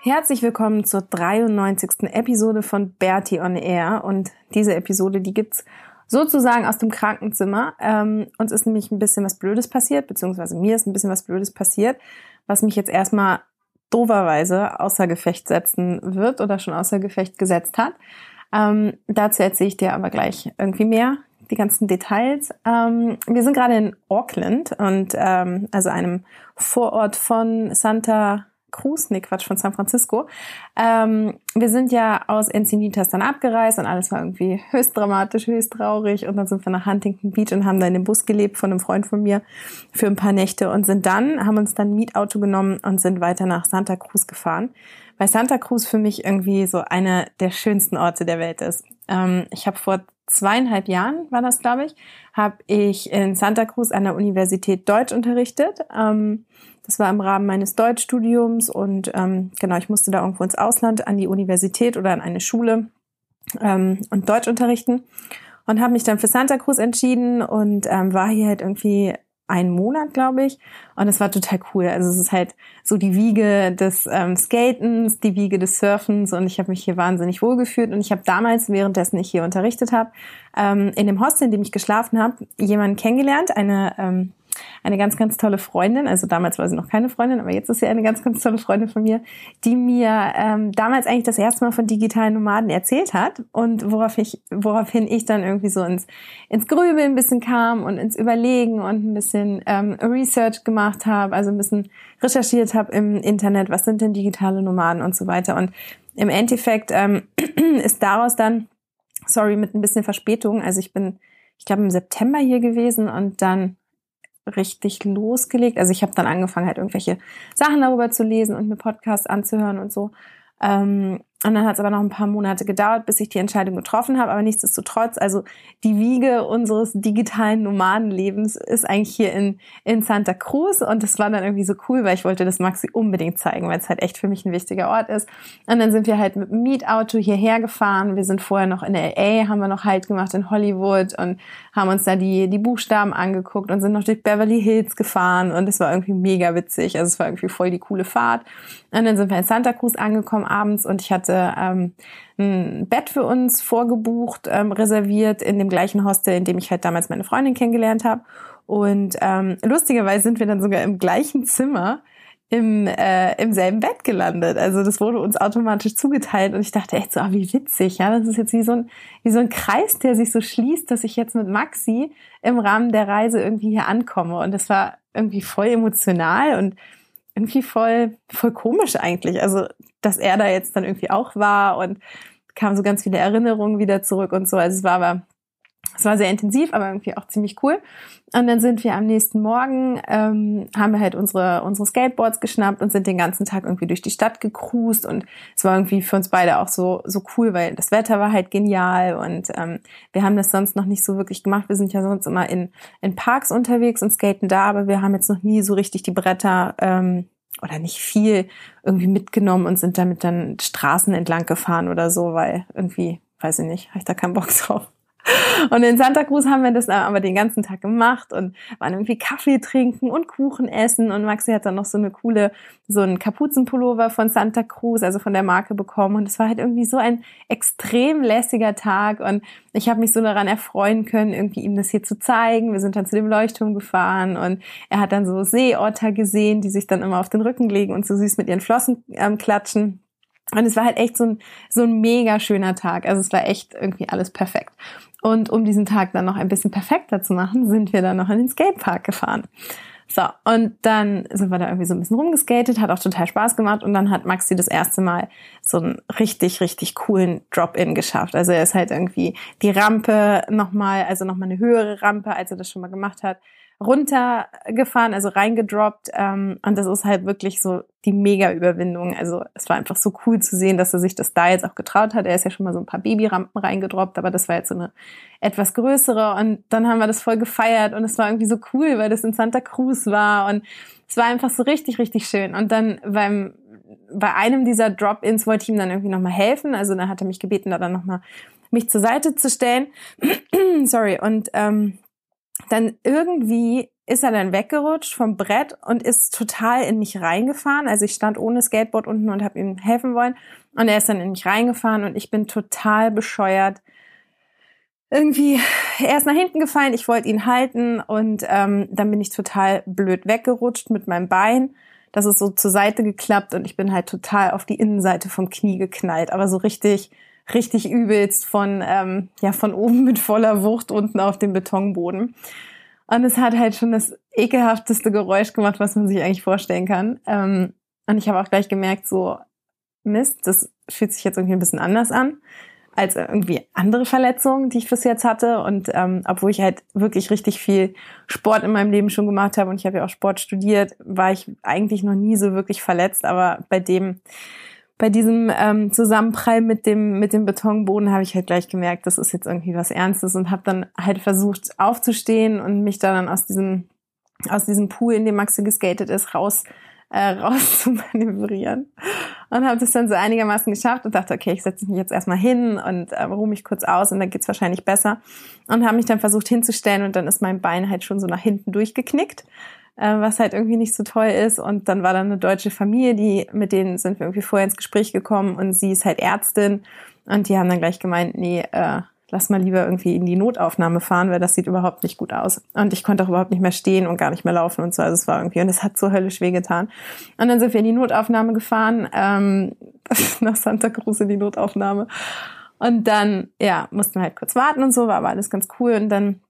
Herzlich willkommen zur 93. Episode von Bertie on Air. Und diese Episode, die gibt's sozusagen aus dem Krankenzimmer. Ähm, uns ist nämlich ein bisschen was Blödes passiert, beziehungsweise mir ist ein bisschen was Blödes passiert, was mich jetzt erstmal doverweise außer Gefecht setzen wird oder schon außer Gefecht gesetzt hat. Ähm, dazu erzähle ich dir aber gleich irgendwie mehr, die ganzen Details. Ähm, wir sind gerade in Auckland und ähm, also einem Vorort von Santa Cruz, nee Quatsch, von San Francisco. Ähm, wir sind ja aus Encinitas dann abgereist und alles war irgendwie höchst dramatisch, höchst traurig und dann sind wir nach Huntington Beach und haben da in dem Bus gelebt von einem Freund von mir für ein paar Nächte und sind dann, haben uns dann ein Mietauto genommen und sind weiter nach Santa Cruz gefahren. Weil Santa Cruz für mich irgendwie so einer der schönsten Orte der Welt ist. Ähm, ich habe vor zweieinhalb Jahren, war das glaube ich, habe ich in Santa Cruz an der Universität Deutsch unterrichtet. Ähm, das war im Rahmen meines Deutschstudiums und ähm, genau, ich musste da irgendwo ins Ausland, an die Universität oder an eine Schule ähm, und Deutsch unterrichten und habe mich dann für Santa Cruz entschieden und ähm, war hier halt irgendwie einen Monat, glaube ich. Und es war total cool. Also es ist halt so die Wiege des ähm, Skatens, die Wiege des Surfens und ich habe mich hier wahnsinnig wohlgefühlt. Und ich habe damals, währenddessen ich hier unterrichtet habe, ähm, in dem Hostel, in dem ich geschlafen habe, jemanden kennengelernt, eine ähm, eine ganz, ganz tolle Freundin, also damals war sie noch keine Freundin, aber jetzt ist sie eine ganz, ganz tolle Freundin von mir, die mir ähm, damals eigentlich das erste Mal von digitalen Nomaden erzählt hat und worauf ich, woraufhin ich dann irgendwie so ins, ins Grübeln ein bisschen kam und ins Überlegen und ein bisschen ähm, Research gemacht habe, also ein bisschen recherchiert habe im Internet, was sind denn digitale Nomaden und so weiter. Und im Endeffekt ähm, ist daraus dann, sorry, mit ein bisschen Verspätung, also ich bin, ich glaube, im September hier gewesen und dann richtig losgelegt. Also ich habe dann angefangen, halt irgendwelche Sachen darüber zu lesen und mir Podcasts anzuhören und so. Ähm, und dann hat es aber noch ein paar Monate gedauert, bis ich die Entscheidung getroffen habe. Aber nichtsdestotrotz, also die Wiege unseres digitalen Nomadenlebens ist eigentlich hier in, in Santa Cruz. Und das war dann irgendwie so cool, weil ich wollte das Maxi unbedingt zeigen, weil es halt echt für mich ein wichtiger Ort ist. Und dann sind wir halt mit dem Mietauto hierher gefahren. Wir sind vorher noch in LA, haben wir noch Halt gemacht in Hollywood und haben uns da die, die Buchstaben angeguckt und sind noch durch Beverly Hills gefahren. Und es war irgendwie mega witzig. Also es war irgendwie voll die coole Fahrt. Und dann sind wir in Santa Cruz angekommen abends und ich hatte hatte ähm, ein Bett für uns vorgebucht, ähm, reserviert in dem gleichen Hostel, in dem ich halt damals meine Freundin kennengelernt habe. Und ähm, lustigerweise sind wir dann sogar im gleichen Zimmer im, äh, im selben Bett gelandet. Also das wurde uns automatisch zugeteilt und ich dachte echt so, ah, wie witzig, ja, das ist jetzt wie so ein wie so ein Kreis, der sich so schließt, dass ich jetzt mit Maxi im Rahmen der Reise irgendwie hier ankomme und das war irgendwie voll emotional und irgendwie voll voll komisch eigentlich. Also dass er da jetzt dann irgendwie auch war und kamen so ganz viele Erinnerungen wieder zurück und so. Also es war aber, es war sehr intensiv, aber irgendwie auch ziemlich cool. Und dann sind wir am nächsten Morgen, ähm, haben wir halt unsere, unsere Skateboards geschnappt und sind den ganzen Tag irgendwie durch die Stadt gecruised und es war irgendwie für uns beide auch so, so cool, weil das Wetter war halt genial und ähm, wir haben das sonst noch nicht so wirklich gemacht. Wir sind ja sonst immer in, in Parks unterwegs und skaten da, aber wir haben jetzt noch nie so richtig die Bretter ähm, oder nicht viel irgendwie mitgenommen und sind damit dann Straßen entlang gefahren oder so, weil irgendwie, weiß ich nicht, habe ich da keinen Bock drauf. Und in Santa Cruz haben wir das aber den ganzen Tag gemacht und waren irgendwie Kaffee trinken und Kuchen essen. Und Maxi hat dann noch so eine coole, so einen Kapuzenpullover von Santa Cruz, also von der Marke bekommen. Und es war halt irgendwie so ein extrem lässiger Tag. Und ich habe mich so daran erfreuen können, irgendwie ihm das hier zu zeigen. Wir sind dann zu dem Leuchtturm gefahren und er hat dann so Seeotter gesehen, die sich dann immer auf den Rücken legen und so süß mit ihren Flossen ähm, klatschen. Und es war halt echt so ein, so ein mega schöner Tag. Also es war echt irgendwie alles perfekt. Und um diesen Tag dann noch ein bisschen perfekter zu machen, sind wir dann noch in den Skatepark gefahren. So, und dann sind wir da irgendwie so ein bisschen rumgeskatet, hat auch total Spaß gemacht und dann hat Maxi das erste Mal so einen richtig, richtig coolen Drop-In geschafft. Also er ist halt irgendwie die Rampe nochmal, also nochmal eine höhere Rampe, als er das schon mal gemacht hat, runtergefahren, also reingedroppt. Ähm, und das ist halt wirklich so die Mega-Überwindung. Also es war einfach so cool zu sehen, dass er sich das da jetzt auch getraut hat. Er ist ja schon mal so ein paar Babyrampen reingedroppt, aber das war jetzt so eine etwas größere. Und dann haben wir das voll gefeiert und es war irgendwie so cool, weil das in Santa Cruz war. Und es war einfach so richtig, richtig schön. Und dann beim bei einem dieser Drop-ins wollte ich ihm dann irgendwie nochmal helfen. Also dann hat er mich gebeten, da dann nochmal mich zur Seite zu stellen. Sorry. Und ähm, dann irgendwie ist er dann weggerutscht vom Brett und ist total in mich reingefahren. Also ich stand ohne Skateboard unten und habe ihm helfen wollen. Und er ist dann in mich reingefahren und ich bin total bescheuert. Irgendwie, er ist nach hinten gefallen, ich wollte ihn halten und ähm, dann bin ich total blöd weggerutscht mit meinem Bein. Das ist so zur Seite geklappt und ich bin halt total auf die Innenseite vom Knie geknallt. Aber so richtig, richtig übelst von, ähm, ja, von oben mit voller Wucht unten auf dem Betonboden. Und es hat halt schon das ekelhafteste Geräusch gemacht, was man sich eigentlich vorstellen kann. Ähm, und ich habe auch gleich gemerkt, so, Mist, das fühlt sich jetzt irgendwie ein bisschen anders an als irgendwie andere Verletzungen, die ich bis jetzt hatte. Und ähm, obwohl ich halt wirklich richtig viel Sport in meinem Leben schon gemacht habe und ich habe ja auch Sport studiert, war ich eigentlich noch nie so wirklich verletzt. Aber bei dem bei diesem ähm, Zusammenprall mit dem mit dem Betonboden habe ich halt gleich gemerkt, das ist jetzt irgendwie was Ernstes und habe dann halt versucht aufzustehen und mich da dann aus diesem aus diesem Pool, in dem Maxi geskatet ist, raus äh, raus zu manövrieren. Und habe das dann so einigermaßen geschafft und dachte, okay, ich setze mich jetzt erstmal hin und äh, ruhe mich kurz aus und dann geht's wahrscheinlich besser. Und habe mich dann versucht hinzustellen und dann ist mein Bein halt schon so nach hinten durchgeknickt was halt irgendwie nicht so toll ist. Und dann war da eine deutsche Familie, die, mit denen sind wir irgendwie vorher ins Gespräch gekommen und sie ist halt Ärztin und die haben dann gleich gemeint, nee, äh, lass mal lieber irgendwie in die Notaufnahme fahren, weil das sieht überhaupt nicht gut aus. Und ich konnte auch überhaupt nicht mehr stehen und gar nicht mehr laufen und so. Also es war irgendwie, und es hat so höllisch wehgetan. Und dann sind wir in die Notaufnahme gefahren, ähm, nach Santa Cruz in die Notaufnahme. Und dann, ja, mussten wir halt kurz warten und so, war aber alles ganz cool. Und dann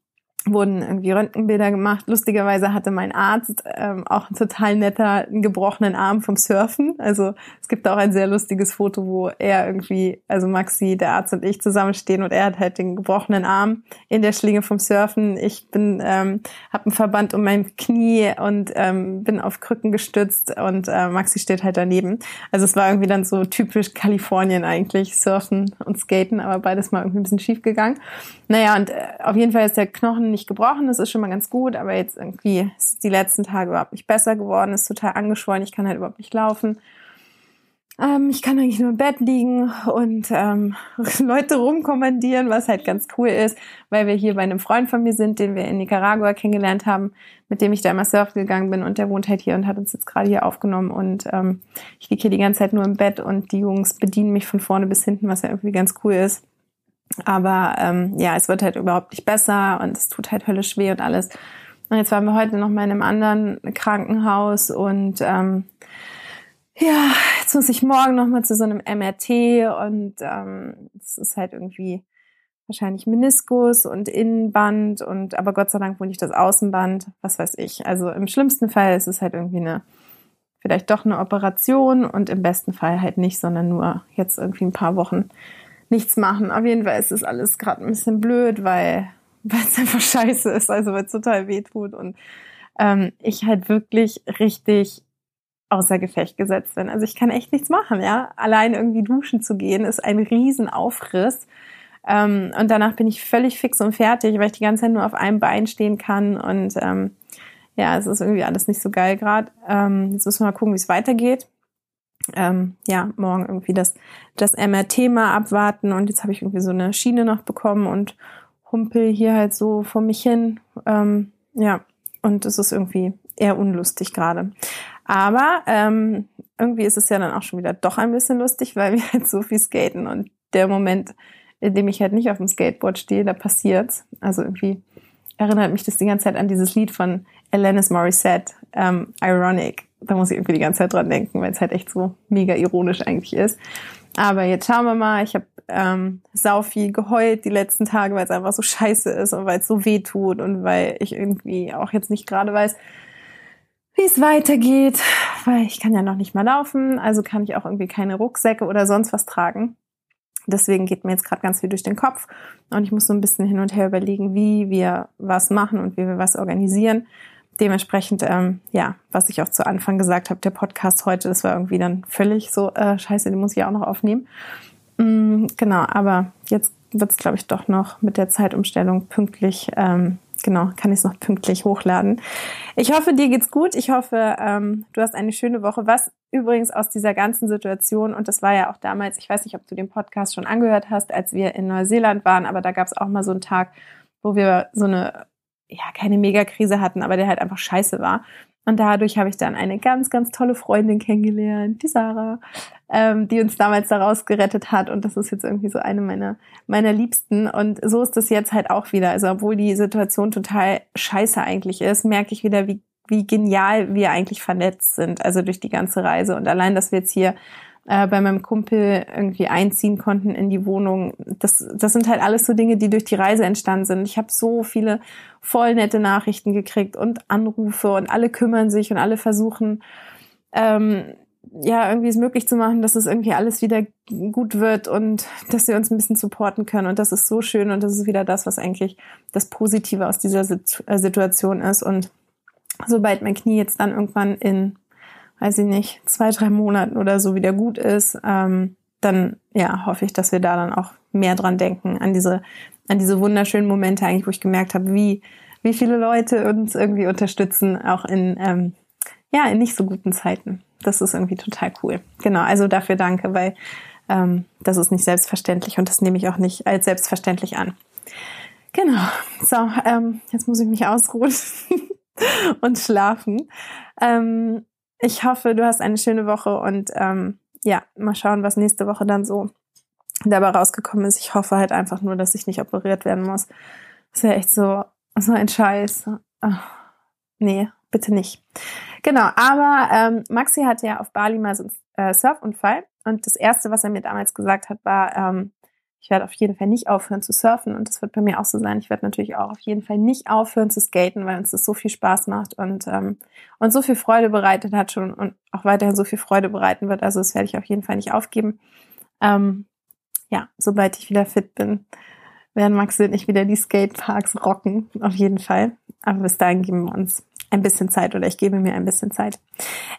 wurden irgendwie Röntgenbilder gemacht. Lustigerweise hatte mein Arzt ähm, auch ein total netter, einen gebrochenen Arm vom Surfen. Also es gibt auch ein sehr lustiges Foto, wo er irgendwie, also Maxi, der Arzt und ich zusammenstehen und er hat halt den gebrochenen Arm in der Schlinge vom Surfen. Ich bin, ähm, habe einen Verband um mein Knie und ähm, bin auf Krücken gestützt und äh, Maxi steht halt daneben. Also es war irgendwie dann so typisch Kalifornien eigentlich, Surfen und Skaten, aber beides mal irgendwie ein bisschen schief gegangen. Naja, und äh, auf jeden Fall ist der Knochen nicht gebrochen, das ist schon mal ganz gut, aber jetzt irgendwie ist die letzten Tage überhaupt nicht besser geworden, ist total angeschwollen, ich kann halt überhaupt nicht laufen. Ähm, ich kann eigentlich nur im Bett liegen und ähm, Leute rumkommandieren, was halt ganz cool ist, weil wir hier bei einem Freund von mir sind, den wir in Nicaragua kennengelernt haben, mit dem ich da immer surfen gegangen bin und der wohnt halt hier und hat uns jetzt gerade hier aufgenommen und ähm, ich liege hier die ganze Zeit nur im Bett und die Jungs bedienen mich von vorne bis hinten, was ja irgendwie ganz cool ist. Aber ähm, ja, es wird halt überhaupt nicht besser und es tut halt höllisch weh und alles. Und jetzt waren wir heute noch mal in einem anderen Krankenhaus und ähm, ja, jetzt muss ich morgen noch mal zu so einem MRT und ähm, es ist halt irgendwie wahrscheinlich Meniskus und Innenband und aber Gott sei Dank wohl nicht das Außenband, was weiß ich. Also im schlimmsten Fall ist es halt irgendwie eine vielleicht doch eine Operation und im besten Fall halt nicht, sondern nur jetzt irgendwie ein paar Wochen nichts machen. Auf jeden Fall ist es alles gerade ein bisschen blöd, weil weil es einfach scheiße ist, also weil es total weh tut und ähm, ich halt wirklich richtig außer Gefecht gesetzt bin. Also ich kann echt nichts machen, ja. Allein irgendwie duschen zu gehen ist ein Riesenaufriss. Ähm, und danach bin ich völlig fix und fertig, weil ich die ganze Zeit nur auf einem Bein stehen kann. Und ähm, ja, es ist irgendwie alles nicht so geil gerade. Ähm, jetzt müssen wir mal gucken, wie es weitergeht ähm, ja, morgen irgendwie das, das MRT mal abwarten und jetzt habe ich irgendwie so eine Schiene noch bekommen und humpel hier halt so vor mich hin. Ähm, ja, und es ist irgendwie eher unlustig gerade. Aber ähm, irgendwie ist es ja dann auch schon wieder doch ein bisschen lustig, weil wir halt so viel skaten und der Moment, in dem ich halt nicht auf dem Skateboard stehe, da passiert's. Also irgendwie erinnert mich das die ganze Zeit an dieses Lied von Alanis Morissette, ähm, Ironic da muss ich irgendwie die ganze Zeit dran denken, weil es halt echt so mega ironisch eigentlich ist. Aber jetzt schauen wir mal. Ich habe ähm, sau viel geheult die letzten Tage, weil es einfach so scheiße ist und weil es so weh tut und weil ich irgendwie auch jetzt nicht gerade weiß, wie es weitergeht, weil ich kann ja noch nicht mal laufen, also kann ich auch irgendwie keine Rucksäcke oder sonst was tragen. Deswegen geht mir jetzt gerade ganz viel durch den Kopf und ich muss so ein bisschen hin und her überlegen, wie wir was machen und wie wir was organisieren. Dementsprechend, ähm, ja, was ich auch zu Anfang gesagt habe, der Podcast heute, das war irgendwie dann völlig so, äh, scheiße, den muss ich auch noch aufnehmen. Mm, genau, aber jetzt wird es, glaube ich, doch noch mit der Zeitumstellung pünktlich ähm, genau, kann ich es noch pünktlich hochladen. Ich hoffe, dir geht's gut. Ich hoffe, ähm, du hast eine schöne Woche. Was übrigens aus dieser ganzen Situation, und das war ja auch damals, ich weiß nicht, ob du den Podcast schon angehört hast, als wir in Neuseeland waren, aber da gab es auch mal so einen Tag, wo wir so eine, ja, keine Megakrise hatten, aber der halt einfach scheiße war. Und dadurch habe ich dann eine ganz, ganz tolle Freundin kennengelernt, die Sarah, ähm, die uns damals daraus gerettet hat. Und das ist jetzt irgendwie so eine meiner, meiner Liebsten. Und so ist das jetzt halt auch wieder. Also obwohl die Situation total scheiße eigentlich ist, merke ich wieder, wie, wie genial wir eigentlich vernetzt sind. Also durch die ganze Reise. Und allein, dass wir jetzt hier äh, bei meinem Kumpel irgendwie einziehen konnten in die Wohnung. Das, das sind halt alles so Dinge, die durch die Reise entstanden sind. Ich habe so viele voll nette Nachrichten gekriegt und Anrufe und alle kümmern sich und alle versuchen, ähm, ja, irgendwie es möglich zu machen, dass es irgendwie alles wieder gut wird und dass wir uns ein bisschen supporten können. Und das ist so schön und das ist wieder das, was eigentlich das Positive aus dieser äh, Situation ist. Und sobald mein Knie jetzt dann irgendwann in weiß ich nicht, zwei, drei Monaten oder so wieder gut ist, ähm, dann ja, hoffe ich, dass wir da dann auch mehr dran denken, an diese, an diese wunderschönen Momente eigentlich, wo ich gemerkt habe, wie, wie viele Leute uns irgendwie unterstützen, auch in, ähm, ja, in nicht so guten Zeiten. Das ist irgendwie total cool. Genau, also dafür danke, weil ähm, das ist nicht selbstverständlich und das nehme ich auch nicht als selbstverständlich an. Genau. So, ähm, jetzt muss ich mich ausruhen und schlafen. Ähm, ich hoffe, du hast eine schöne Woche und ähm, ja, mal schauen, was nächste Woche dann so dabei rausgekommen ist. Ich hoffe halt einfach nur, dass ich nicht operiert werden muss. Das wäre echt so, so ein Scheiß. Ach, nee, bitte nicht. Genau, aber ähm, Maxi hatte ja auf Bali mal so einen äh, Surfunfall und das Erste, was er mir damals gesagt hat, war, ähm, ich werde auf jeden Fall nicht aufhören zu surfen und das wird bei mir auch so sein. Ich werde natürlich auch auf jeden Fall nicht aufhören zu skaten, weil uns das so viel Spaß macht und ähm, und so viel Freude bereitet hat schon und auch weiterhin so viel Freude bereiten wird. Also das werde ich auf jeden Fall nicht aufgeben. Ähm, ja, sobald ich wieder fit bin, werden Maxi und ich wieder die Skateparks rocken, auf jeden Fall. Aber bis dahin geben wir uns ein bisschen Zeit oder ich gebe mir ein bisschen Zeit.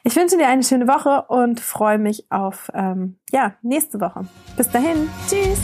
Ich wünsche dir eine schöne Woche und freue mich auf ähm, ja nächste Woche. Bis dahin, tschüss.